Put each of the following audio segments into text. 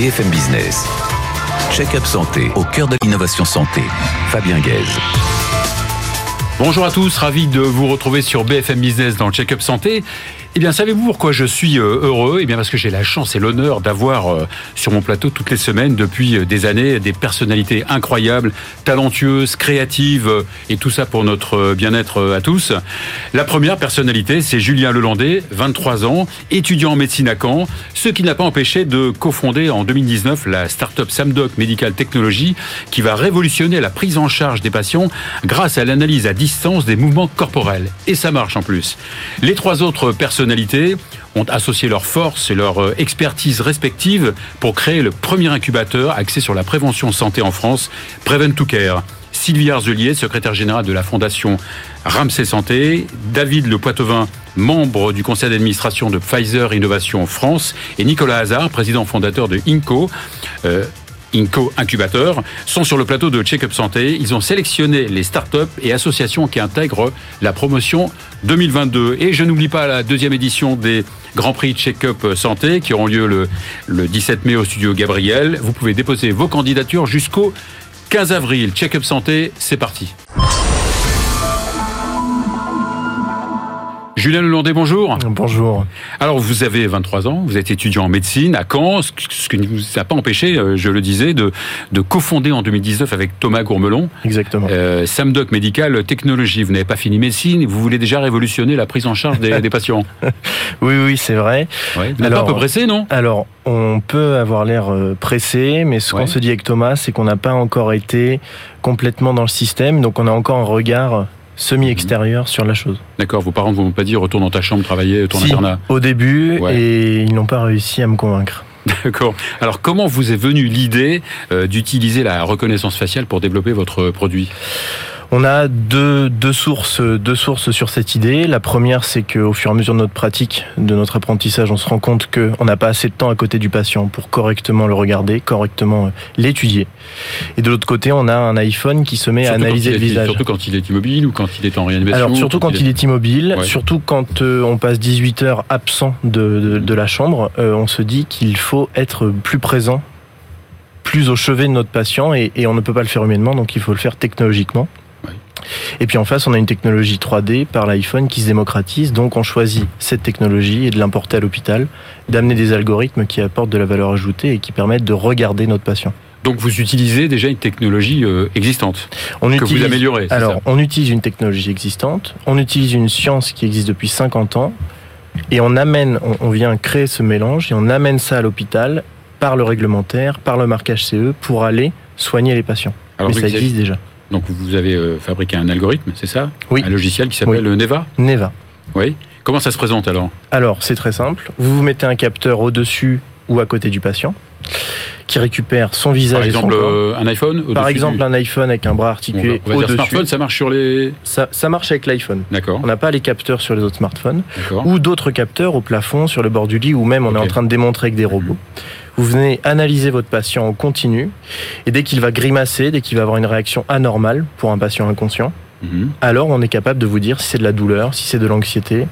BFM Business. Check-up santé au cœur de l'innovation santé. Fabien Guèze. Bonjour à tous, ravi de vous retrouver sur BFM Business dans le Check-up Santé. Eh bien, savez-vous pourquoi je suis euh, heureux? Eh bien, parce que j'ai la chance et l'honneur d'avoir euh, sur mon plateau toutes les semaines, depuis euh, des années, des personnalités incroyables, talentueuses, créatives, et tout ça pour notre bien-être à tous. La première personnalité, c'est Julien Lelandais, 23 ans, étudiant en médecine à Caen, ce qui n'a pas empêché de cofonder en 2019 la start-up Samdoc Medical Technology, qui va révolutionner la prise en charge des patients grâce à l'analyse à distance des mouvements corporels. Et ça marche en plus. Les trois autres personnalités ont associé leurs forces et leur euh, expertise respectives pour créer le premier incubateur axé sur la prévention santé en France, Prevent to Care. Sylvie Arzelier, secrétaire générale de la fondation Ramsey Santé, David Le Poitevin, membre du conseil d'administration de Pfizer Innovation France, et Nicolas Hazard, président fondateur de INCO. Euh, Inco Incubateur, sont sur le plateau de Check-up Santé. Ils ont sélectionné les startups et associations qui intègrent la promotion 2022. Et je n'oublie pas la deuxième édition des Grands Prix Check-up Santé qui auront lieu le, le 17 mai au studio Gabriel. Vous pouvez déposer vos candidatures jusqu'au 15 avril. Check-up Santé, c'est parti. Julien Lelandais, bonjour. Bonjour. Alors, vous avez 23 ans, vous êtes étudiant en médecine à Caen, ce qui ne vous a pas empêché, euh, je le disais, de, de cofonder en 2019 avec Thomas Gourmelon. Exactement. Euh, Samdoc Medical Technologie. Vous n'avez pas fini médecine, vous voulez déjà révolutionner la prise en charge des, des patients. oui, oui, c'est vrai. Ouais. Vous alors, pas un peu pressé, non? Alors, on peut avoir l'air euh, pressé, mais ce ouais. qu'on se dit avec Thomas, c'est qu'on n'a pas encore été complètement dans le système, donc on a encore un regard semi-extérieur sur la chose. D'accord, vos parents ne vont pas dire retourne dans ta chambre travailler, ton si, internat Au début, ouais. et ils n'ont pas réussi à me convaincre. D'accord. Alors comment vous est venue l'idée euh, d'utiliser la reconnaissance faciale pour développer votre produit? On a deux, deux, sources, deux sources sur cette idée. La première, c'est qu'au fur et à mesure de notre pratique, de notre apprentissage, on se rend compte qu'on n'a pas assez de temps à côté du patient pour correctement le regarder, correctement l'étudier. Et de l'autre côté, on a un iPhone qui se met surtout à analyser le est, visage. Surtout quand il est immobile ou quand il est en réanimation Alors surtout quand, quand il est, est immobile, ouais. surtout quand euh, on passe 18 heures absent de, de, de la chambre, euh, on se dit qu'il faut être plus présent plus au chevet de notre patient et, et on ne peut pas le faire humainement, donc il faut le faire technologiquement. Et puis en face, on a une technologie 3D par l'iPhone qui se démocratise. Donc on choisit cette technologie et de l'importer à l'hôpital, d'amener des algorithmes qui apportent de la valeur ajoutée et qui permettent de regarder notre patient. Donc vous utilisez déjà une technologie euh, existante on que utilise, vous améliorez. Alors ça? on utilise une technologie existante, on utilise une science qui existe depuis 50 ans et on amène, on, on vient créer ce mélange et on amène ça à l'hôpital par le réglementaire, par le marquage CE pour aller soigner les patients. Alors, Mais ça existe déjà. Donc vous avez euh, fabriqué un algorithme, c'est ça? Oui. Un logiciel qui s'appelle oui. Neva? Neva. Oui. Comment ça se présente alors? Alors c'est très simple. Vous vous mettez un capteur au-dessus ou à côté du patient qui récupère son visage Par exemple, et son corps. Euh, un iPhone Par exemple, du... un iPhone avec un bras articulé bon, au-dessus. smartphone, ça marche sur les... Ça, ça marche avec l'iPhone. D'accord. On n'a pas les capteurs sur les autres smartphones. D'accord. Ou d'autres capteurs au plafond, sur le bord du lit, ou même on est en train de démontrer avec des robots. Vous venez analyser votre patient en continu, et dès qu'il va grimacer, dès qu'il va avoir une réaction anormale pour un patient inconscient, Mhm. alors on est capable de vous dire si c'est de la douleur, si c'est de l'anxiété,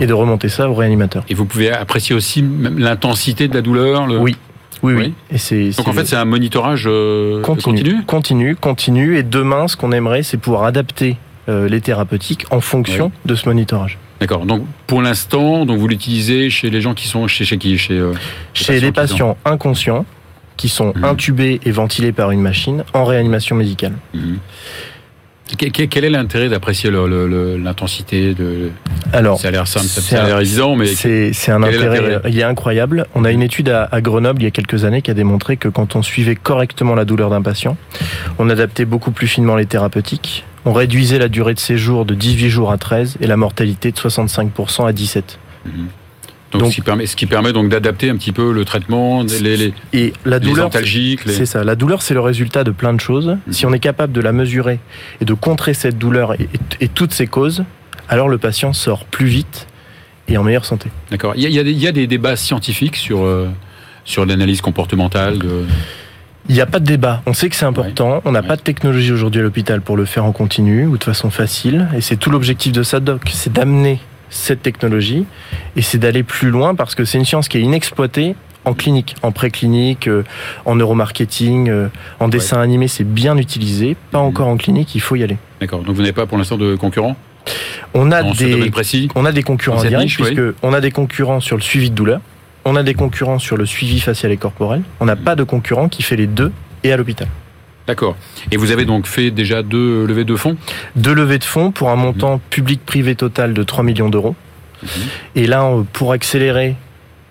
et de remonter ça au réanimateur. Et vous pouvez apprécier aussi l'intensité de la douleur le... Oui. Oui, oui. Oui. Et c'est, Donc en fait, c'est un monitorage euh, continu, continu continu, continu. Et demain, ce qu'on aimerait, c'est pouvoir adapter euh, les thérapeutiques en fonction Oui. de ce monitorage. D'accord. Donc pour l'instant, donc vous l'utilisez chez les gens qui sont chez chez qui Chez euh, Chez les patients qui patients inconscients qui sont Mhm. intubés et ventilés par une machine en réanimation médicale. Mhm. Que- que- Quel est l'intérêt d'apprécier l'intensité de Alors, Ça a l'air simple, ça a l'air évident, mais c'est un intérêt, l'intérêt il est incroyable. On a une étude à, à Grenoble il y a quelques années qui a démontré que quand on suivait correctement la douleur d'un patient, on adaptait beaucoup plus finement les thérapeutiques, on réduisait la durée de séjour de 18 jours à 13 et la mortalité de 65% à 17. Mhm. donc, Donc- ce, qui permet, ce qui permet donc d'adapter un petit peu le traitement, les, les, Et la douleur, antalgiques, les... C'est ça. La douleur, c'est le résultat de plein de choses. Si on est capable de la mesurer et de contrer cette douleur et, et- et toutes ses causes, alors le patient sort plus vite et en meilleure santé. D'accord. Il y a, des- il y a des débats scientifiques sur euh, sur l'analyse comportementale. De... Il n'y a pas de débat. On sait que c'est important. On n'a Ouais. pas de technologie aujourd'hui à l'hôpital pour le faire en continu ou de façon facile. Et c'est tout l'objectif de SADOC, c'est d'amener cette technologie et c'est d'aller plus loin parce que c'est une science qui est inexploitée en clinique, en préclinique, euh, en neuromarketing, euh, en dessin animé, c'est bien utilisé. Pas encore en clinique, il faut y aller. D'accord. Donc vous n'avez pas pour l'instant de concurrents? On a, des, on a des concurrents directs, puisque on a des concurrents sur le suivi de douleur, on a des concurrents sur le suivi facial et corporel, on n'a pas de concurrent qui fait les deux et à l'hôpital. D'accord. Et vous avez donc fait déjà deux levées de fonds? Deux levées de fonds pour un montant public-privé total de 3 millions d'euros. Mhm. Et là, pour accélérer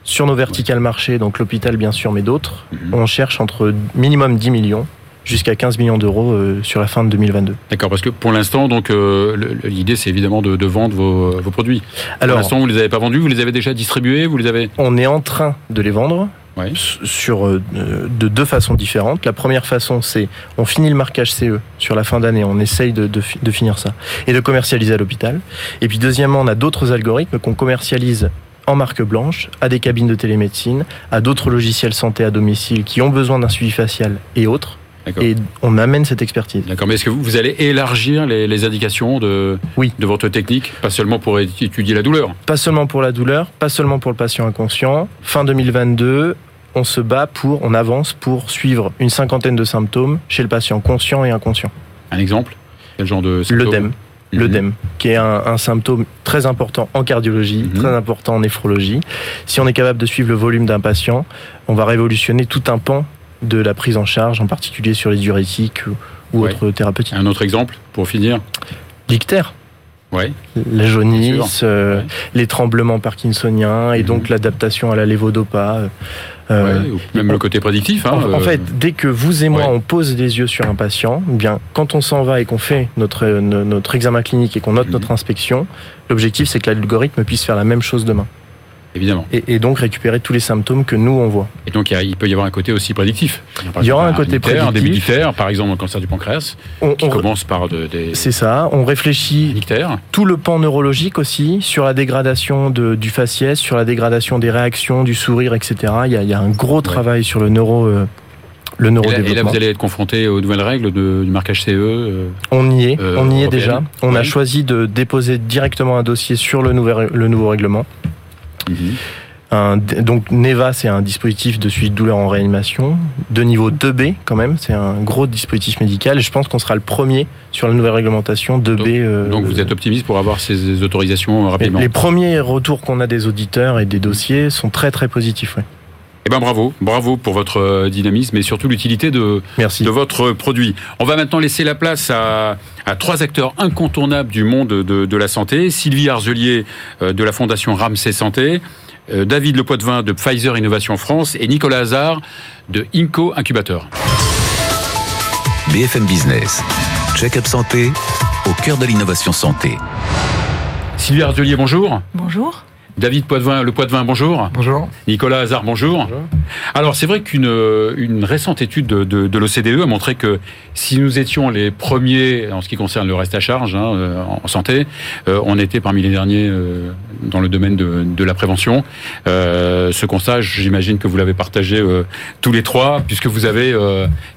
sur nos verticales marchés, donc l'hôpital bien sûr, mais d'autres, mhm. on cherche entre minimum 10 millions jusqu'à 15 millions d'euros euh, sur la fin de 2022. D'accord, parce que pour l'instant, donc euh, l'idée c'est évidemment de, vendre vos, produits. Alors, pour l'instant, vous les avez pas vendus, vous les avez déjà distribués, vous les avez. On est en train de les vendre. sur euh, de deux façons différentes. La première façon, c'est on finit le marquage CE sur la fin d'année, on essaye de, de finir ça et de commercialiser à l'hôpital. Et puis deuxièmement, on a d'autres algorithmes qu'on commercialise en marque blanche à des cabines de télémédecine, à d'autres logiciels santé à domicile qui ont besoin d'un suivi facial et autres. Et on amène cette expertise. D'accord, mais est-ce que vous, allez élargir les, indications de, oui. de votre technique Pas seulement pour étudier la douleur? Pas seulement pour la douleur, pas seulement pour le patient inconscient. Fin 2022, on se bat pour, on avance pour suivre une cinquantaine de symptômes chez le patient conscient et inconscient. Un exemple? Quel genre de symptômes? L'œdème l'œdème, mhm. qui est un, symptôme très important en cardiologie, mhm. très important en néphrologie. Si on est capable de suivre le volume d'un patient, on va révolutionner tout un pan de la prise en charge, en particulier sur les diurétiques ou, autres thérapeutiques. Un autre exemple, pour finir L'ictère. Ouais. La jaunisse, euh, les tremblements parkinsoniens et donc mhm. l'adaptation à la lévodopa. Euh, euh, même le côté prédictif. Hein, en, fait, dès que vous et moi on pose les yeux sur un patient, eh bien quand on s'en va et qu'on fait notre notre examen clinique et qu'on note mhm. notre inspection, l'objectif c'est que l'algorithme puisse faire la même chose demain. Évidemment. Et, donc récupérer tous les symptômes que nous on voit. Et donc il, peut y avoir un côté aussi prédictif. il y aura un côté prédictif. D'ictère, par exemple, le cancer du pancréas, on, qui commence par des. C'est ça. On réfléchit tout le pan neurologique aussi sur la dégradation de, du faciès, sur la dégradation des réactions, du sourire, etc. Il y a, un gros travail sur le neuro. Euh, le neurodéveloppement. Et là, vous allez être confronté aux nouvelles règles de, du marquage CE euh, On y est, euh, on y est déjà. On a choisi de déposer directement un dossier sur le, nouvel, le nouveau règlement. Donc Neva, c'est un dispositif de suivi de douleur en réanimation de niveau 2B quand même. C'est un gros dispositif médical. Et je pense qu'on sera le premier sur la nouvelle réglementation 2B. Donc, euh, donc vous êtes optimiste pour avoir ces autorisations rapidement Les premiers retours qu'on a des auditeurs et des dossiers sont très très positifs. Eh ben bravo, bravo pour votre euh, dynamisme et surtout l'utilité de, de votre produit. On va maintenant laisser la place à, à trois acteurs incontournables du monde de, de la santé. Sylvie Arzelier euh, de la Fondation Ramsey Santé, euh, David Lepoitvin de Pfizer Innovation France et Nicolas Hazard de Inco Incubateur. BFM Business, check-up santé au cœur de l'innovation santé. Sylvie Arzelier, bonjour. Bonjour. David Poitvin, le Poitvin, bonjour. Bonjour. Nicolas Hazard, bonjour. bonjour. Alors c'est vrai qu'une une récente étude de, de, de l'OCDE a montré que si nous étions les premiers en ce qui concerne le reste à charge hein, euh, en santé, euh, on était parmi les derniers euh, dans le domaine de, de la prévention. ce constat, j'imagine que vous l'avez partagé tous les trois, puisque vous avez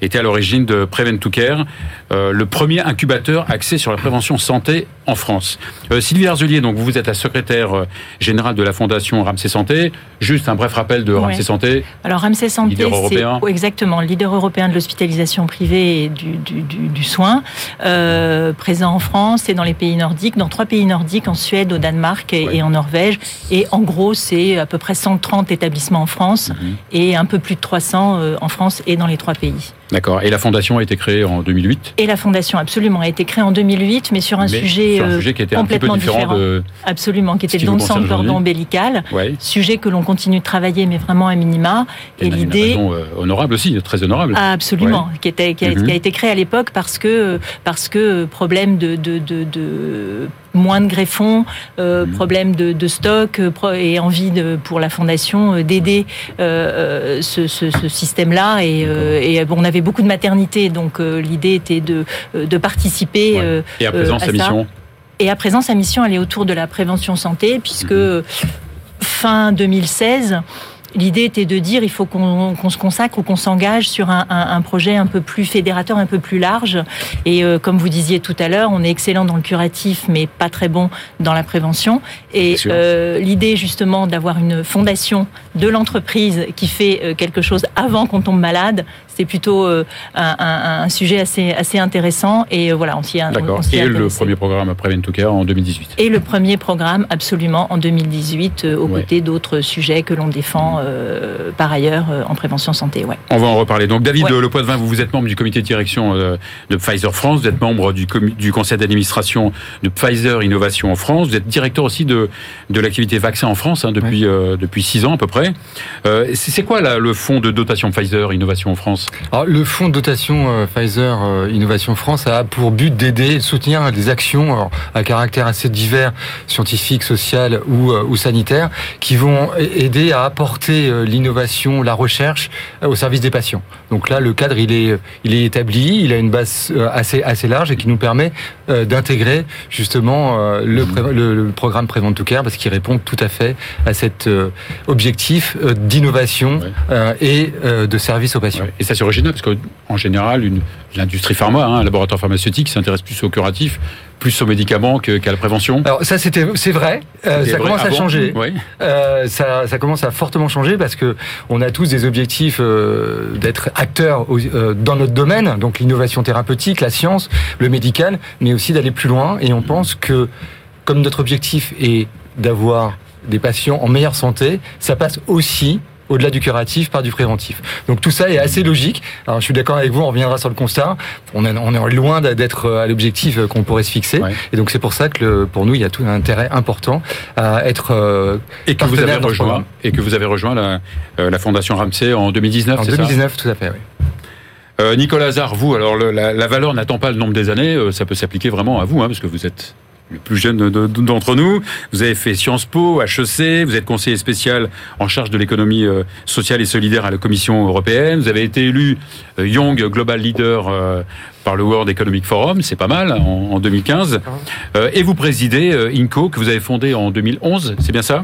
été à l'origine de Prevent to Care, le premier incubateur axé sur la prévention santé en France. Sylvie Arzelier, donc vous êtes la secrétaire générale de la Fondation Ramsey Santé. Juste un bref rappel de Ramsey Santé. Alors Ramsey Santé, c'est exactement leader européen de l'hospitalisation privée et du, du, soin, euh, présent en France et dans les pays nordiques, dans trois pays nordiques, en Suède, au Danemark et, en Norvège. Et en gros, c'est à peu près 130 établissements en France mhm. et un peu plus de 300 euh, en France et dans les trois pays. D'accord. Et la fondation a été créée en 2008 Et la fondation, absolument, a été créée en 2008, mais sur un, sujet, un sujet, qui était complètement un petit peu différent, de... Absolument, qui était le don de sang de cordon ombilical. Sujet que l'on continue de travailler, mais vraiment à minima. Et, l'idée. Euh, honorable aussi, très honorable. absolument, qui, était, qui, a, mhm. été créée à l'époque parce que, parce que problème de, de, de, de moins de greffons, euh, mhm. problème de, de stock euh, et envie de, pour la fondation euh, d'aider euh, ce, ce, ce système-là. Et, et bon, on avait beaucoup de maternité, donc l'idée était de, de participer. Et à présent, sa mission Et à présent, sa mission, elle est autour de la prévention santé, puisque mhm. fin 2016, l'idée était de dire il faut qu'on se consacre ou qu'on s'engage sur un, un, projet un peu plus fédérateur, un peu plus large. Et euh, comme vous disiez tout à l'heure, on est excellent dans le curatif, mais pas très bon dans la prévention. Et euh, l'idée justement d'avoir une fondation de l'entreprise qui fait euh, quelque chose avant qu'on tombe malade, c'est plutôt un, un, sujet assez, assez intéressant. Et voilà, on s'y a. D'accord. Et le premier programme Prevent to Care en 2018. Et le premier programme absolument en 2018 aux côtés d'autres sujets que l'on défend euh, par ailleurs euh, en prévention santé. Ouais. On va en reparler. Donc David Le Lepoitvin, vous, vous êtes membre du comité de direction euh, de Pfizer France, vous êtes membre du, du conseil d'administration de Pfizer Innovation en France, vous êtes directeur aussi de, de l'activité vaccin en France hein, depuis, depuis six ans à peu près. C'est quoi le fonds de dotation Pfizer Innovation France? Le fonds de dotation Pfizer Innovation France a pour but d'aider et de soutenir des actions à caractère assez divers, scientifique, social ou, ou sanitaire, qui vont aider à apporter euh, l'innovation, la recherche euh, au service des patients. Donc là, le cadre, est, établi, il a une base euh, assez, large et qui nous permet d'intégrer justement le, le, programme Prevent to Care parce qu'il répond tout à fait à cet objectif d'innovation et de service aux patients. Et ça c'est original parce qu'en général, l'industrie pharma, hein, un laboratoire pharmaceutique s'intéresse plus au curatif plus aux médicaments qu'à la prévention Alors ça c'était c'est vrai, euh, ça commence à changer. Euh, ça, ça, commence à fortement changer parce que on a tous des objectifs euh, d'être acteurs euh, dans notre domaine, donc l'innovation thérapeutique, la science, le médical, mais aussi d'aller plus loin. Et on pense que comme notre objectif est d'avoir des patients en meilleure santé, ça passe aussi au-delà du curatif par du préventif. Donc tout ça est assez logique. Alors je suis d'accord avec vous, on reviendra sur le constat. On, est loin d'être à l'objectif qu'on pourrait se fixer. Et donc c'est pour ça que pour nous, il y a tout un intérêt important à être euh, et que vous avez rejoint et que vous avez rejoint la, euh, la fondation Ramsey en 2019. En 2019, tout à fait. Oui. Euh, Nicolas Hazard, vous, alors la, la, valeur n'attend pas le nombre des années, ça peut s'appliquer vraiment à vous, hein, parce que vous êtes le plus jeune d'entre nous. Vous avez fait Sciences Po, HEC, vous êtes conseiller spécial en charge de l'économie euh, sociale et solidaire à la Commission européenne. Vous avez été élu euh, Young Global Leader euh, par le World Economic Forum, c'est pas mal, en 2015. Et vous présidez INCO, que vous avez fondé en 2011, c'est bien ça?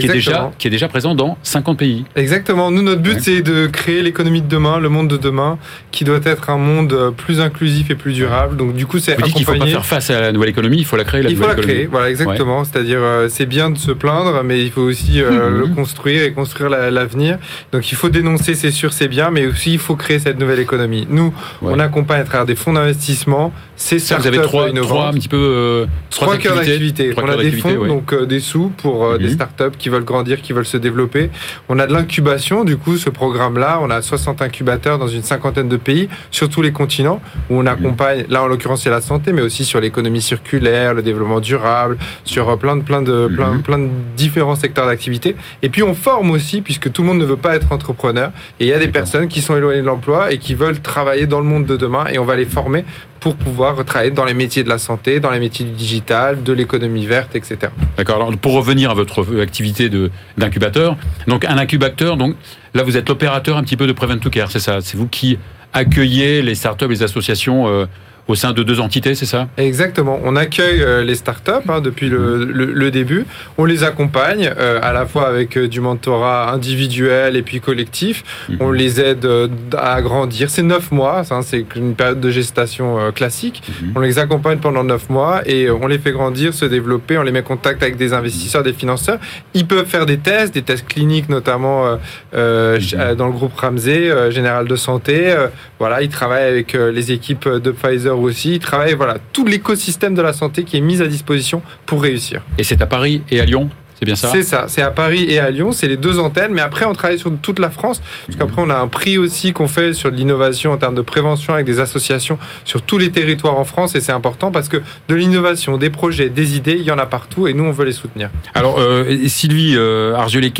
Qui est, déjà, qui est déjà présent dans 50 pays. Exactement. Nous, notre but, c'est de créer l'économie de demain, le monde de demain, qui doit être un monde euh, plus inclusif et plus durable. Donc, du coup, c'est accompagner... qu'il ne faut pas faire face à la nouvelle économie, il faut la créer, la il faut la créer, voilà, exactement. C'est-à-dire, euh, c'est bien de se plaindre, mais il faut aussi euh, mhm. le construire et construire l'avenir. Donc, il faut dénoncer, c'est sûr, c'est bien, mais aussi, il faut créer cette nouvelle économie. Nous, on accompagne à travers des fonds d'investissement, c'est ça. Vous avez trois, trois un petit peu... trois, cœurs d'activité. On a des fonds, donc des sous pour des mhm. startups qui veulent grandir, qui veulent se développer. On a de l'incubation, du coup, ce programme-là, on a 60 incubateurs dans une cinquantaine de pays, sur tous les continents, où on accompagne, là en l'occurrence c'est la santé, mais aussi sur l'économie circulaire, le développement durable, sur euh, plein de, plein de, plein, mhm. plein de différents secteurs d'activité. Et puis on forme aussi, puisque tout le monde ne veut pas être entrepreneur, et il y a des personnes qui sont éloignées de l'emploi et qui veulent travailler dans le monde de demain, et on va les former pour pouvoir travailler dans les métiers de la santé, dans les métiers du digital, de l'économie verte, etc. D'accord. Alors pour revenir à votre activité d'incubateur, donc un incubateur, donc là vous êtes l'opérateur un petit peu de Prevent to Care, c'est ça C'est vous qui accueillez les startups, les associations euh, au sein de deux entités, c'est ça? Exactement. On accueille euh, les startups hein, depuis le, le, début. On les accompagne euh, à la fois avec euh, du mentorat individuel et puis collectif. Mhm. On les aide à grandir. C'est neuf mois, hein, c'est une période de gestation classique. Mhm. On les accompagne pendant neuf mois et on les fait grandir, se développer. On les met en contact avec des investisseurs, des financeurs. Ils peuvent faire des tests, des tests cliniques notamment euh, mhm. dans le groupe Ramsey, Général de Santé. voilà, ils travaillent avec les équipes de Pfizer aussi. Ils travaillent voilà, tout l'écosystème de la santé qui est mis à disposition pour réussir. Et c'est à Paris et à Lyon c'est bien ça? C'est ça, c'est à Paris et à Lyon, c'est les deux antennes, mais après on travaille sur toute la France, parce qu'après on a un prix aussi qu'on fait sur de l'innovation en termes de prévention avec des associations sur tous les territoires en France, et c'est important parce que de l'innovation, des projets, des idées, il y en a partout, et nous on veut les soutenir. Alors euh, Sylvie euh,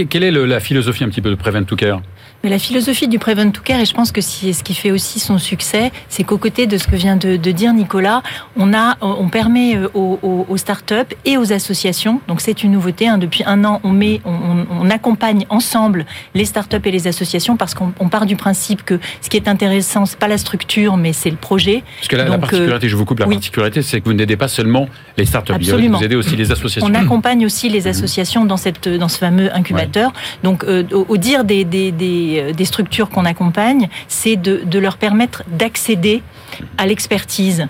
quelle est la philosophie un petit peu de Prevent to Care mais la philosophie du Prevent to Care, et je pense que ce qui fait aussi son succès, c'est qu'aux côtés de ce que vient de, dire Nicolas, on, a, on permet euh, aux, aux, startups et aux associations, donc c'est une nouveauté hein, depuis un an, on met, on, accompagne ensemble les startups et les associations parce qu'on part du principe que ce qui est intéressant, c'est pas la structure, mais c'est le projet. Parce que la, particularité, je vous coupe, la particularité, c'est que vous n'aidez pas seulement les startups, Absolument. vous aidez aussi les associations. On accompagne aussi les associations dans cette, dans ce fameux incubateur. Donc, au, dire des, des, des, structures qu'on accompagne, c'est de, de leur permettre d'accéder à l'expertise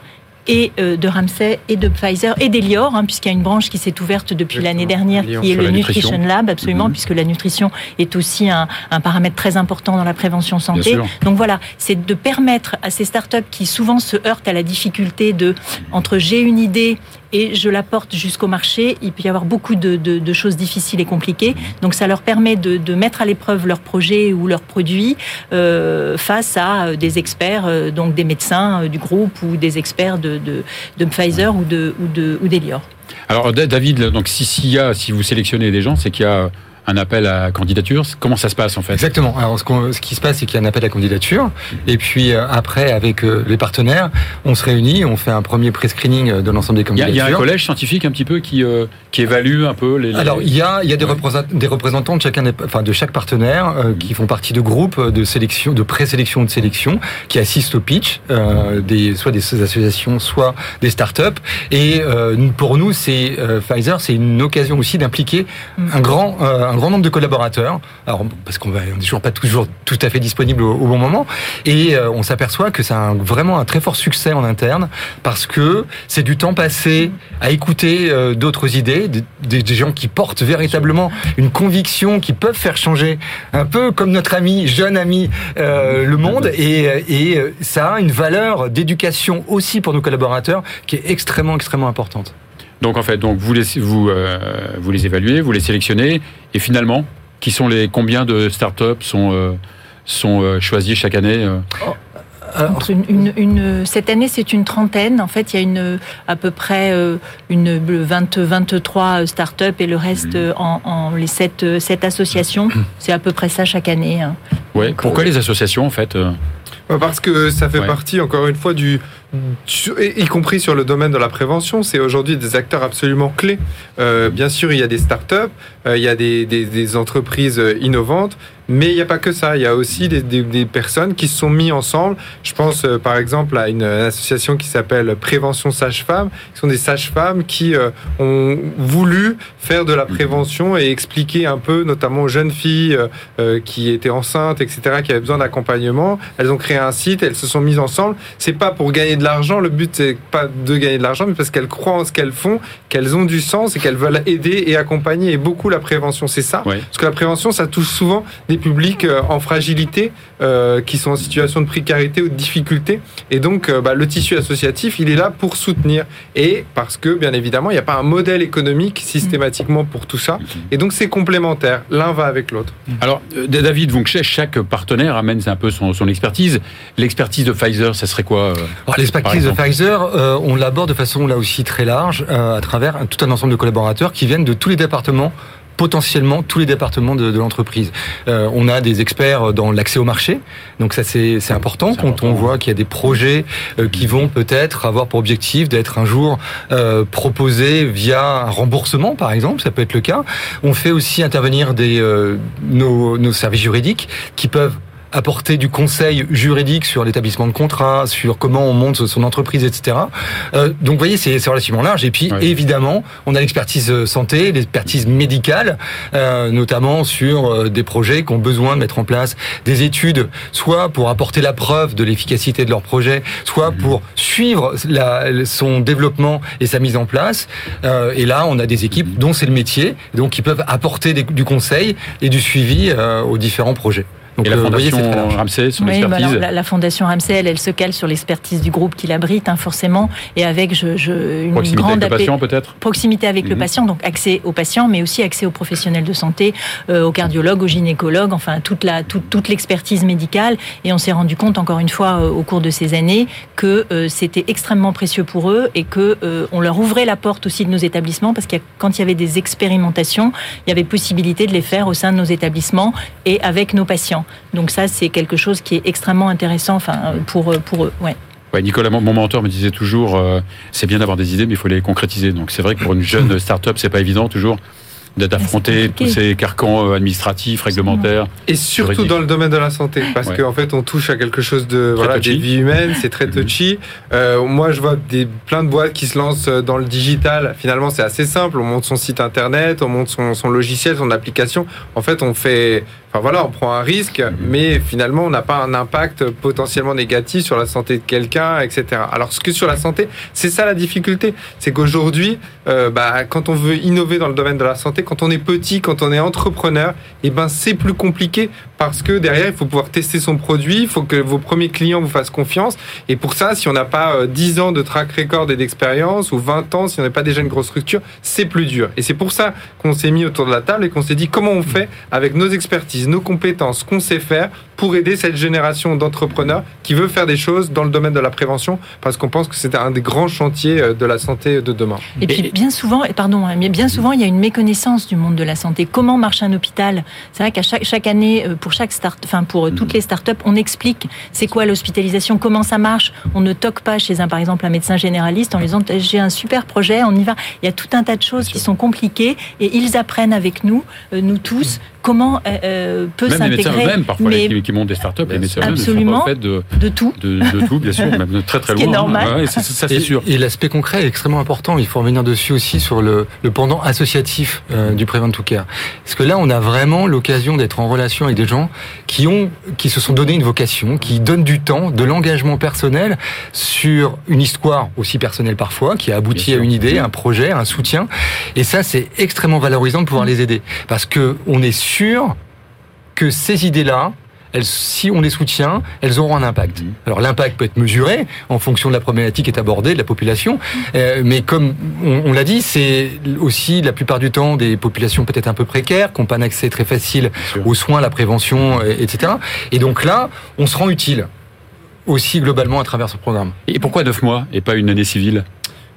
et euh, de Ramsay et de Pfizer et d'Elior, hein, puisqu'il y a une branche qui s'est ouverte depuis l'année dernière, qui est le Nutrition Lab, absolument, mhm. puisque la nutrition est aussi un, un, paramètre très important dans la prévention santé. Donc voilà, c'est de permettre à ces startups qui souvent se heurtent à la difficulté de entre j'ai une idée et je la porte jusqu'au marché. Il peut y avoir beaucoup de, choses difficiles et compliquées. Donc ça leur permet de, mettre à l'épreuve leur projet ou leurs produits euh, face à euh, des experts, euh, donc des médecins du groupe ou des experts de, Pfizer ou de ou d'Elior. Alors David, donc si, si, y si vous sélectionnez des gens, c'est qu'il y a un appel à candidature. Comment ça se passe en fait Exactement. Alors ce, qui se passe, c'est qu'il y a un appel à candidature. Et puis euh, après, avec euh, les partenaires, on se réunit, on fait un premier pré-screening euh, de l'ensemble des candidatures. Il y, a un collège scientifique un petit peu qui, qui évalue un peu les. Alors il y a, il y a des, représentants, des représentants de chacun, enfin de chaque partenaire qui font partie de groupes de sélection, de présélection ou de sélection, qui assistent au pitch, des, soit des associations, soit des startups. Et pour nous, c'est Pfizer, c'est une occasion aussi d'impliquer un grand, un grand nombre de collaborateurs, alors parce qu'on n'est toujours pas toujours tout à fait disponible au, bon moment, et euh, on s'aperçoit que c'est vraiment un très fort succès en interne parce que c'est du temps passé à écouter euh, d'autres idées, des, gens qui portent véritablement une conviction, qui peuvent faire changer un peu comme notre ami, jeune ami, euh, le monde, et, et ça a une valeur d'éducation aussi pour nos collaborateurs qui est extrêmement extrêmement importante. Donc en fait, donc vous les, vous, euh, vous les évaluez, vous les sélectionnez, et finalement, qui sont les combien de startups sont euh, sont euh, choisis chaque année oh, une, cette année, c'est une trentaine. En fait, il y a une, à peu près une 20, 23 startups et le reste mmh. en, les 7, 7 associations. Mmh. C'est à peu près ça chaque année. Hein. Ouais. Pourquoi les associations, en fait Parce que ça fait partie, encore une fois, du, y compris sur le domaine de la prévention, c'est aujourd'hui des acteurs absolument clés. Euh, bien sûr, il y a des startups, euh, il y a des, des, des innovantes, innovantes, mais il n'y a pas que ça. Il y a aussi des, des, personnes qui se sont mis ensemble. Je pense euh, par exemple à une, association qui s'appelle Prévention Sage-Femmes. Ce sont des sages-femmes qui ont voulu faire de la prévention et expliquer un peu, notamment aux jeunes filles qui étaient enceintes, etc., qui avaient besoin d'accompagnement. Elles ont créé un site, elles se sont mises ensemble. C'est pas pour gagner de l'argent. Le but, c'est pas de gagner de l'argent, mais parce qu'elles croient en ce qu'elles font, qu'elles ont du sens et qu'elles veulent aider et accompagner. Et beaucoup la prévention, c'est ça. Parce que la prévention, ça touche souvent des publics euh, en fragilité, euh, qui sont en situation de précarité ou de difficulté. Et donc, euh, bah, le tissu associatif, il est là pour soutenir. Et parce que, bien évidemment, il n'y a pas un modèle économique systématiquement pour tout ça. Et donc, c'est complémentaire. L'un va avec l'autre. Alors, David, donc, chaque partenaire amène un peu son, son expertise. L'expertise de Pfizer, ça serait quoi L'expertise de Pfizer, euh, on l'aborde de façon là aussi très large euh, à travers tout un ensemble de collaborateurs qui viennent de tous les départements potentiellement tous les départements de, de l'entreprise. Euh, on a des experts dans l'accès au marché, donc ça c'est important quand on voit qu'il y a des projets euh, qui vont peut-être avoir pour objectif d'être un jour euh, proposés via un remboursement par exemple, ça peut être le cas. On fait aussi intervenir des euh, nos, nos services juridiques qui peuvent apporter du conseil juridique sur l'établissement de contrat, sur comment on monte son entreprise, etc. Euh, donc, vous voyez, c'est relativement large. Et puis, évidemment, on a l'expertise euh, santé, l'expertise médicale, euh, notamment sur euh, des projets qui ont besoin de mettre en place des études, soit pour apporter la preuve de l'efficacité de leur projet, soit mhm. pour suivre la, son développement et sa mise en place. Euh, et là, on a des équipes dont c'est le métier, donc qui peuvent apporter des, du conseil et du suivi aux différents projets et la Fondation Ramsey, son oui, expertise bah la, Fondation Ramsey, elle, elle, se cale sur l'expertise du groupe qui l'abrite, hein, forcément, et avec je, je, une proximité grande avec le patient, peut-être proximité avec le mhm. patient, donc accès aux patients, mais aussi accès aux professionnels de santé, euh, aux cardiologues, aux gynécologues, enfin toute la toute, toute l'expertise médicale. Et on s'est rendu compte encore une fois euh, au cours de ces années que euh, c'était extrêmement précieux pour eux et que euh, on leur ouvrait la porte aussi de nos établissements parce que quand il y avait des expérimentations, il y avait possibilité de les faire au sein de nos établissements et avec nos patients. Donc ça, c'est quelque chose qui est extrêmement intéressant enfin, pour, pour eux. Ouais. Ouais, Nicolas, mon mentor me disait toujours, euh, c'est bien d'avoir des idées, mais il faut les concrétiser. Donc c'est vrai que pour une jeune start-up, c'est pas évident toujours d'affronter tous ces carcans administratifs, réglementaires. Et surtout dans le domaine de la santé, parce qu'en fait, on touche à quelque chose de voilà, des vies humaines, c'est très mhm. touchy. moi, je vois des, plein de boîtes qui se lancent dans le digital. Finalement, c'est assez simple. On monte son site internet, on monte son, son logiciel, son application. En fait, on fait voilà, on prend un risque, mais finalement, on n'a pas un impact potentiellement négatif sur la santé de quelqu'un, etc. Alors, ce que sur la santé, c'est ça la difficulté, c'est qu'aujourd'hui, euh, bah, quand on veut innover dans le domaine de la santé, quand on est petit, quand on est entrepreneur, eh ben c'est plus compliqué parce que derrière, il faut pouvoir tester son produit, il faut que vos premiers clients vous fassent confiance. Et pour ça, si on n'a pas 10 euh, ans de track record et d'expérience, ou 20 ans, si on n'a pas déjà une grosse structure, c'est plus dur. Et c'est pour ça qu'on s'est mis autour de la table et qu'on s'est dit comment on fait avec nos expertises, nos compétences, qu'on sait faire pour aider cette génération d'entrepreneurs qui veut faire des choses dans le domaine de la prévention, parce qu'on pense que c'est un des grands chantiers euh, de la santé de demain. Et puis bien souvent, pardon, hein, mais bien souvent, il y a une méconnaissance du monde de la santé. Comment marche un hôpital? C'est vrai qu'à chaque, chaque année, euh, pour chaque start, enfin pour euh, toutes les startups, on explique c'est quoi l'hospitalisation, comment ça marche. On ne toque pas chez un, par exemple, un médecin généraliste en lui disant j'ai un super projet, on y va. Il y a tout un tas de choses qui sont compliquées et ils apprennent avec nous, nous tous, comment euh, peut s'intégrer. Même parfois mais, qui, montent des startups, les médecins absolument fait de, de tout, de, de, tout bien sûr, même très très Ce loin. Qui est normal. ça, c'est sûr. Et l'aspect concret est extrêmement important. Il faut revenir dessus aussi sur le, le pendant associatif euh, du Prevent to Care. Parce que là, on a vraiment l'occasion d'être en relation avec des gens qui ont, qui se sont donné une vocation, qui donnent du temps, de l'engagement personnel sur une histoire aussi personnelle parfois, qui a abouti à une idée, un projet, un soutien. Et ça, c'est extrêmement valorisant de pouvoir les aider, parce que on est sûr que ces idées-là, si on les soutient, elles auront un impact. Mhm. Alors l'impact peut être mesuré en fonction de la problématique qui est abordée, de la population, euh, mais comme on, l'a dit, c'est aussi la plupart du temps des populations peut-être un peu précaires, qui n'ont pas un accès très facile aux soins, à la prévention, euh, etc. Et donc là, on se rend utile aussi globalement à travers ce programme. Et pourquoi neuf mois et pas une année civile?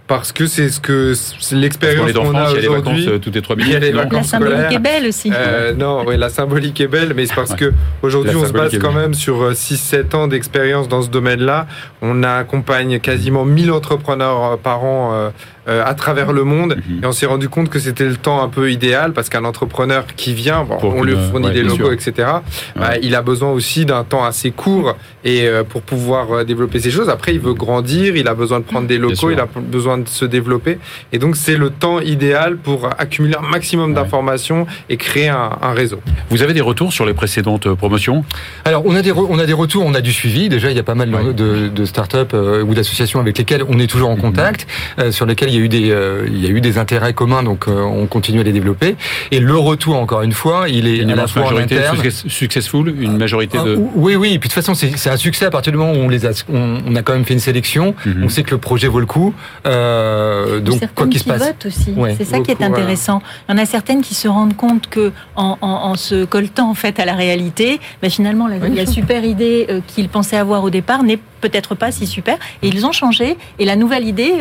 Parce que c'est ce que l'expérience qu'on a aujourd'hui. Euh, toutes les trois minutes. La symbolique est belle aussi. Euh, non, oui, la symbolique est belle, mais c'est parce que aujourd'hui on se base quand même sur 6-7 euh, ans d'expérience dans ce domaine-là. On accompagne quasiment 1000 entrepreneurs par an euh, à travers le monde. Mhm. Et on s'est rendu compte que c'était le temps un peu idéal parce qu'un entrepreneur qui vient, on lui fournit des locaux, etc. Bah, il a besoin aussi d'un temps assez court et euh, pour pouvoir euh, développer ces choses. Après, il veut grandir, il a besoin de prendre des locaux, il a besoin de se développer. Et donc, c'est le temps idéal pour accumuler un maximum d'informations et créer un, réseau. Vous avez des retours sur les précédentes promotions? Alors, on a des on a des retours, on a du suivi. Déjà, il y a pas mal de, de startups ou d'associations avec lesquelles on est toujours en mhm. contact, sur lesquelles il y a eu des, euh, il y a eu des intérêts communs, donc euh, on continue à les développer. Et le retour, encore une fois, il est une à la fois majorité successful, une majorité de. Ah, oui, oui. Et puis de toute façon, c'est un succès à partir du moment où on les a, on, a quand même fait une sélection. Mhm. On sait que le projet vaut le coup. Euh, donc quoi qu'il se passe. aussi. c'est ça qui est intéressant. Il y en a certaines qui se rendent compte que en, en, se coltant en fait à la réalité, bah, finalement la, la super idée qu'ils pensaient avoir au départ n'est peut-être pas si super. Et ils ont changé et la nouvelle idée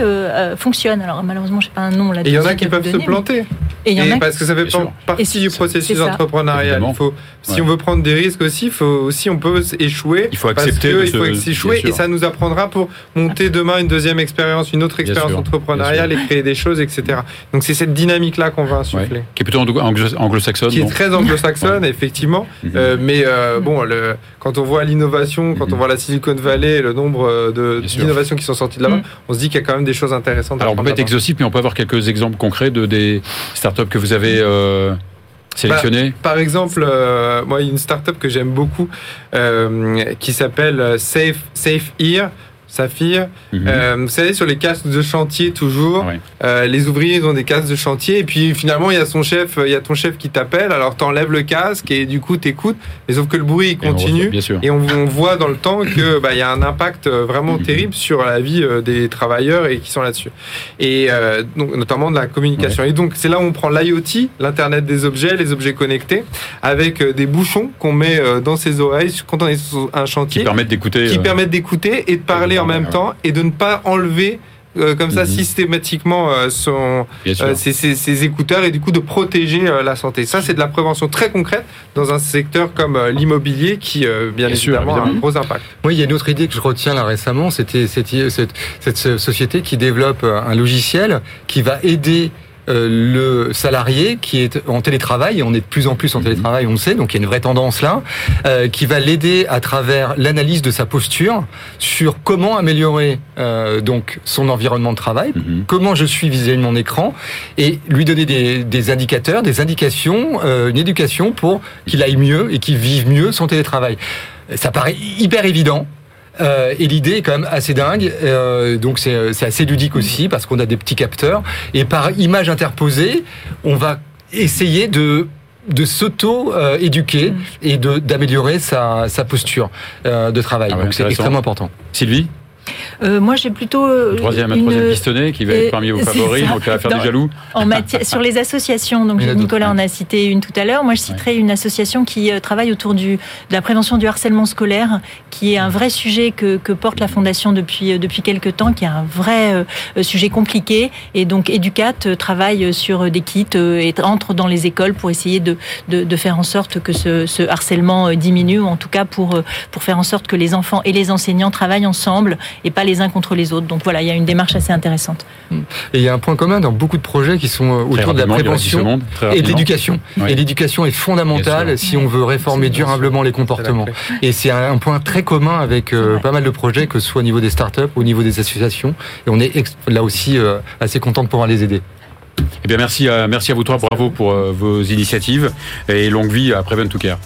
fonctionne. Alors malheureusement, je sais pas un nom là. Et il y en a qui peuvent se planter. Et, y en a parce que ça fait partie du processus entrepreneurial. Il faut, si on veut prendre des risques aussi, faut aussi on peut échouer. Il faut accepter. Parce il faut échouer et ça nous apprendra pour monter demain une deuxième expérience, une autre expérience entrepreneuriale et créer des choses, etc. Donc c'est cette dynamique là qu'on va insuffler. Qui est plutôt anglo-saxonne. Qui est très anglo-saxonne, effectivement. Mhm. Euh, mais euh, bon, le, quand on voit l'innovation, quand on mhm. voit la Silicon Valley, le nombre euh, d'innovations qui sont sorties de là-bas, mhm. on se dit qu'il y a quand même des choses intéressantes. Alors on peut être exhaustif, mais on peut avoir quelques exemples concrets de des startups que vous avez euh, sélectionnées? Bah, par exemple, euh, moi, il y a une startup que j'aime beaucoup euh, qui s'appelle Safe Safe Ear. Saphir. Mhm. Euh, vous savez, sur les casques de chantier, toujours, euh, les ouvriers ont des casques de chantier, et puis finalement, il y a son chef, il y a ton chef qui t'appelle, alors t'enlèves le casque, et du coup, t'écoutes, mais sauf que le bruit il continue, et on, voit dans le temps que bah, il y a un impact euh, vraiment mhm. terrible sur la vie des travailleurs et qui sont là-dessus, et donc notamment de la communication. Et donc, c'est là où on prend l'IoT, l'internet des objets, les objets connectés, avec des bouchons qu'on met dans ses oreilles quand on est sur un chantier, qui permettent d'écouter, qui permettent d'écouter et de parler en même temps et de ne pas enlever euh, comme ça mhm. systématiquement euh, son, euh, ses, écouteurs et du coup de protéger la santé. Ça, c'est de la prévention très concrète dans un secteur comme l'immobilier qui, bien, évidemment, a un gros impact. Oui, il y a une autre idée que je retiens là récemment, c'était cette, cette, société qui développe un logiciel qui va aider le salarié qui est en télétravail, et on est de plus en plus en télétravail, on le sait, donc il y a une vraie tendance là, qui va l'aider à travers l'analyse de sa posture sur comment améliorer donc son environnement de travail, mhm. comment je suis vis-à-vis de mon écran, et lui donner des, des indicateurs, des indications, une éducation pour qu'il aille mieux et qu'il vive mieux son télétravail. Ça paraît hyper évident, euh, et l'idée est quand même assez dingue. Euh, donc c'est assez ludique aussi parce qu'on a des petits capteurs. Et par image interposée, on va essayer de de s'auto-éduquer et d'améliorer sa, sa posture euh, de travail. Ah donc c'est extrêmement important. Sylvie? Euh, moi, j'ai plutôt. Euh, troisième, une... troisième pistonné qui va être parmi vos favoris, donc à faire du jaloux. En matière, sur les associations, donc Nicolas en a cité une tout à l'heure. Moi, je citerai une association qui euh, travaille autour du, de la prévention du harcèlement scolaire, qui est un vrai sujet que, que porte la Fondation depuis, depuis quelques temps, qui est un vrai sujet compliqué. Et donc, Educat travaille sur des kits et entre dans les écoles pour essayer de, de, de faire en sorte que ce, ce, harcèlement diminue, ou en tout cas pour, pour faire en sorte que les enfants et les enseignants travaillent ensemble et pas les uns contre les autres. Donc voilà, il y a une démarche assez intéressante. Et il y a un point commun dans beaucoup de projets qui sont euh, autour de la prévention et de l'éducation. Et l'éducation est fondamentale si on veut réformer durablement les comportements. Et c'est un point très commun avec euh, pas mal de projets, que ce soit au niveau des startups, au niveau des associations. Et on est là aussi euh, assez content de pouvoir les aider. Eh bien, merci à, merci à vous trois, bravo pour vos initiatives et longue vie à Prevent to Care.